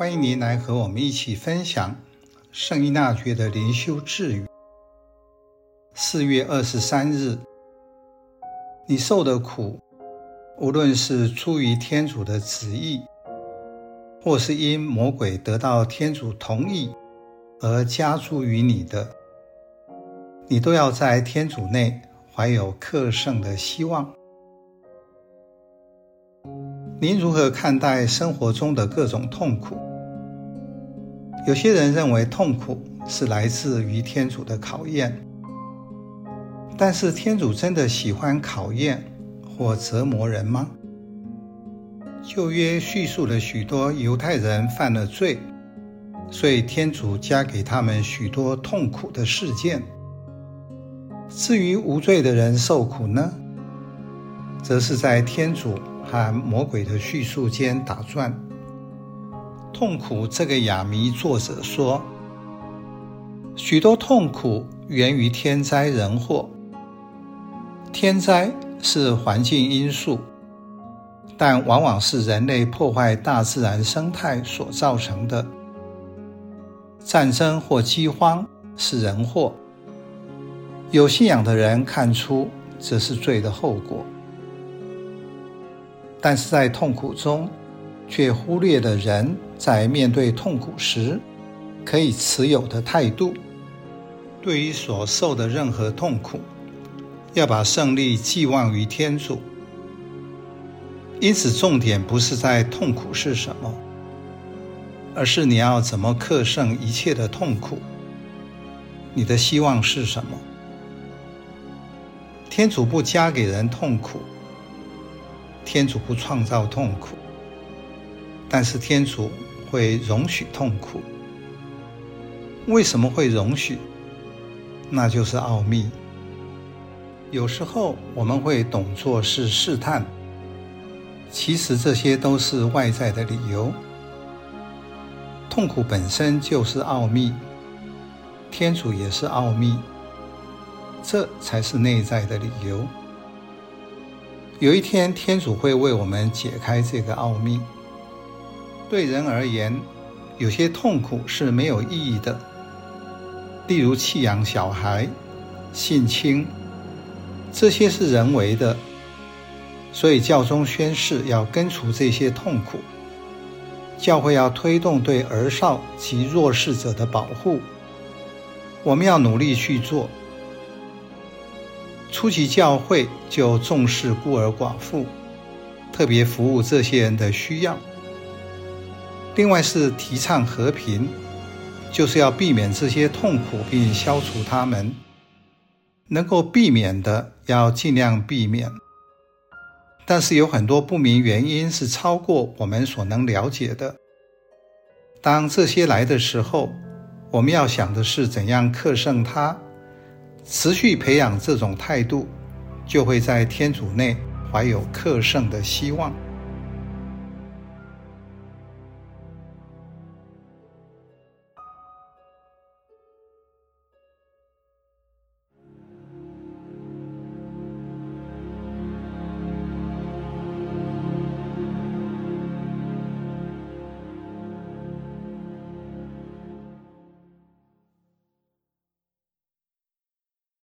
欢迎您来和我们一起分享圣依纳爵的灵修治愈。四月二十三日，你受的苦，无论是出于天主的旨意，或是因魔鬼得到天主同意而加诸于你的，你都要在天主内怀有克胜的希望。您如何看待生活中的各种痛苦？有些人认为痛苦是来自于天主的考验，但是天主真的喜欢考验或折磨人吗？旧约叙述了许多犹太人犯了罪，所以天主加给他们许多痛苦的事件。至于无罪的人受苦呢，则是在天主和魔鬼的叙述间打转。痛苦这个哑谜，作者说，许多痛苦源于天灾人祸。天灾是环境因素，但往往是人类破坏大自然生态所造成的。战争或饥荒是人祸，有信仰的人看出这是罪的后果，但是在痛苦中，却忽略了人在面对痛苦时可以持有的态度。对于所受的任何痛苦，要把胜利寄望于天主。因此，重点不是在痛苦是什么，而是你要怎么克胜一切的痛苦。你的希望是什么？天主不加给人痛苦，天主不创造痛苦。但是天主会容许痛苦，为什么会容许？那就是奥秘。有时候我们会懂作是试探，其实这些都是外在的理由。痛苦本身就是奥秘，天主也是奥秘，这才是内在的理由。有一天，天主会为我们解开这个奥秘。对人而言，有些痛苦是没有意义的，例如弃养小孩、性侵，这些是人为的，所以教宗宣誓要根除这些痛苦。教会要推动对儿少及弱势者的保护，我们要努力去做。初期教会就重视孤儿寡妇，特别服务这些人的需要。另外是提倡和平，就是要避免这些痛苦并消除它们。能够避免的要尽量避免，但是有很多不明原因是超过我们所能了解的。当这些来的时候，我们要想的是怎样克胜它，持续培养这种态度，就会在天主内怀有克胜的希望。